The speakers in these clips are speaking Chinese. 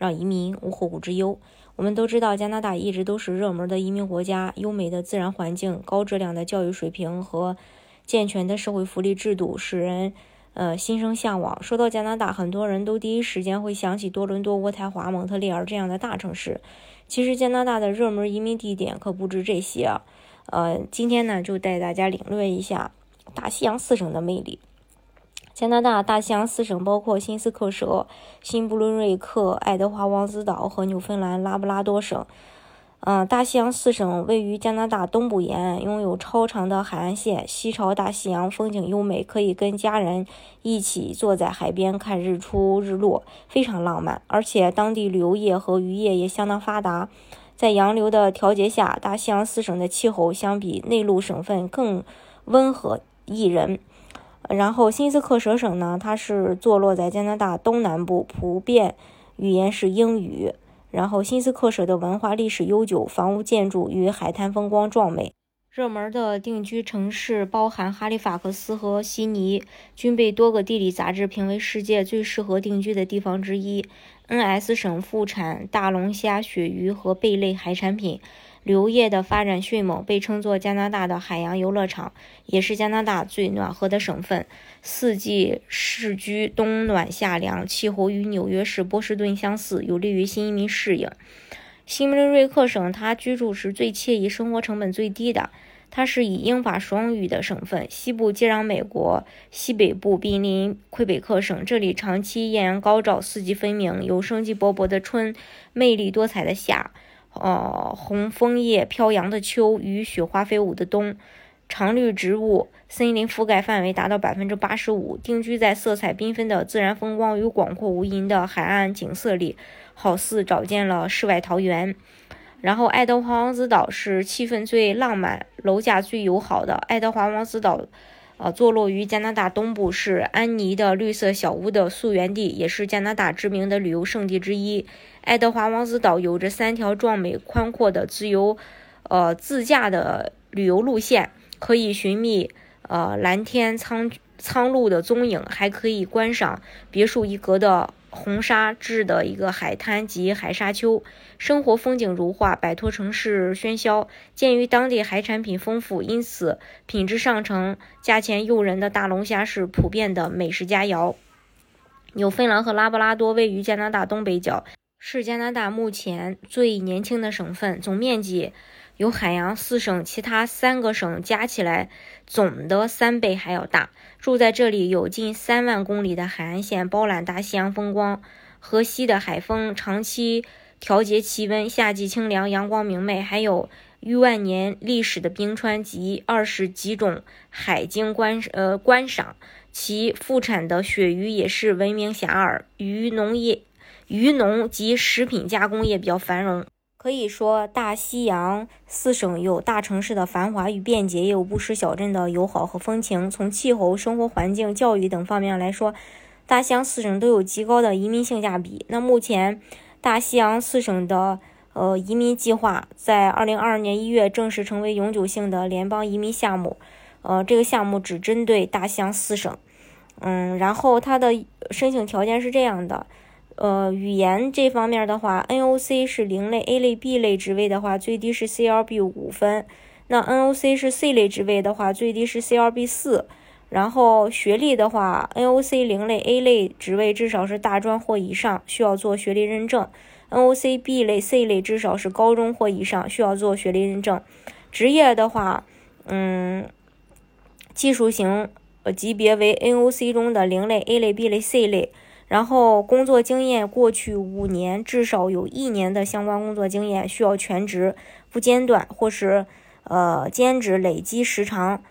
让移民无后顾之忧。我们都知道，加拿大一直都是热门的移民国家，优美的自然环境、高质量的教育水平和健全的社会福利制度，使人呃心生向往。说到加拿大，很多人都第一时间会想起多伦多、渥太华、蒙特利尔这样的大城市。其实，加拿大的热门移民地点可不止这些。呃，今天呢，就带大家领略一下大西洋四省的魅力。加拿大大西洋四省包括新斯克舍、新布伦瑞克、爱德华王子岛和纽芬兰拉布拉多省。嗯，大西洋四省位于加拿大东部沿岸，拥有超长的海岸线，西朝大西洋，风景优美，可以跟家人一起坐在海边看日出日落，非常浪漫。而且当地旅游业和渔业也相当发达，在洋流的调节下，大西洋四省的气候相比内陆省份更温和宜人。然后，新斯克舍省呢，它是坐落在加拿大东南部，普遍语言是英语。然后，新斯克舍的文化历史悠久，房屋建筑与海滩风光壮美。热门的定居城市包含哈利法克斯和悉尼，均被多个地理杂志评为世界最适合定居的地方之一。N.S 省副产大龙虾、鳕鱼和贝类海产品。旅游业的发展迅猛，被称作加拿大的海洋游乐场，也是加拿大最暖和的省份。四季适居，冬暖夏凉，气候与纽约市波士顿相似，有利于新移民适应。新布伦瑞克省，它居住是最惬意、生活成本最低的。它是以英法双语的省份，西部接壤美国，西北部濒临魁北克省。这里长期艳阳高照，四季分明，有生机勃勃的春，魅力多彩的夏。呃，红枫叶飘扬的秋与雪花飞舞的冬，常绿植物森林覆盖范围达到百分之八十五。定居在色彩缤纷的自然风光与广阔无垠的海岸景色里，好似找见了世外桃源。然后，爱德华王子岛是气氛最浪漫、楼价最友好的。爱德华王子岛。呃，坐落于加拿大东部，是安妮的绿色小屋的溯源地，也是加拿大知名的旅游胜地之一。爱德华王子岛有着三条壮美宽阔的自由，呃，自驾的旅游路线，可以寻觅呃蓝天苍苍鹭的踪影，还可以观赏别树一格的。红沙质的一个海滩及海沙丘，生活风景如画，摆脱城市喧嚣。鉴于当地海产品丰富，因此品质上乘、价钱诱人的大龙虾是普遍的美食佳肴。纽芬兰和拉布拉多位于加拿大东北角，是加拿大目前最年轻的省份，总面积。有海洋四省其他三个省加起来总的三倍还要大。住在这里有近三万公里的海岸线，包揽大西洋风光，河西的海风长期调节气温，夏季清凉，阳光明媚，还有逾万年历史的冰川及二十几种海鲸观呃观赏。其副产的鳕鱼也是闻名遐迩，鱼农业、鱼农及食品加工业比较繁荣。可以说，大西洋四省有大城市的繁华与便捷，也有不失小镇的友好和风情。从气候、生活环境、教育等方面来说，大西洋四省都有极高的移民性价比。那目前，大西洋四省的呃移民计划在二零二二年一月正式成为永久性的联邦移民项目。呃，这个项目只针对大西洋四省。嗯，然后它的申请条件是这样的。呃，语言这方面的话，NOC 是零类，A 类、B 类职位的话，最低是 CLB 五分。那 NOC 是 C 类职位的话，最低是 CLB 四。然后学历的话，NOC 零类、A 类职位至少是大专或以上，需要做学历认证；NOC B 类、C 类至少是高中或以上，需要做学历认证。职业的话，嗯，技术型呃级别为 NOC 中的零类、A 类、B 类、C 类。然后工作经验过去五年至少有一年的相关工作经验，需要全职不间断或是呃兼职，累计时长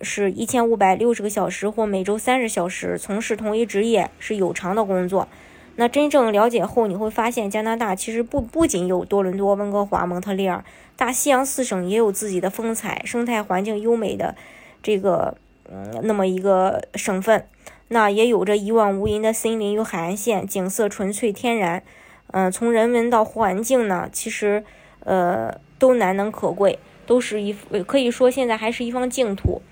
是一千五百六十个小时或每周三十小时，从事同一职业是有偿的工作。那真正了解后，你会发现加拿大其实不不仅有多伦多、温哥华、蒙特利尔，大西洋四省也有自己的风采，生态环境优美的这个嗯那么一个省份，那也有着一望无垠的森林与海岸线，景色纯粹天然。嗯，从人文到环境呢，其实呃都难能可贵，都是一可以说现在还是一方净土。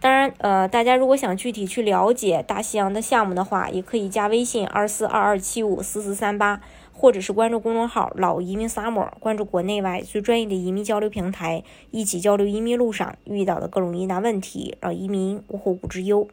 当然，呃，大家如果想具体去了解大西洋的项目的话，也可以加微信二四二二七五四四三八，或者是关注公众号“老移民 summer”，关注国内外最专业的移民交流平台，一起交流移民路上遇到的各种疑难问题，让移民无后顾之忧。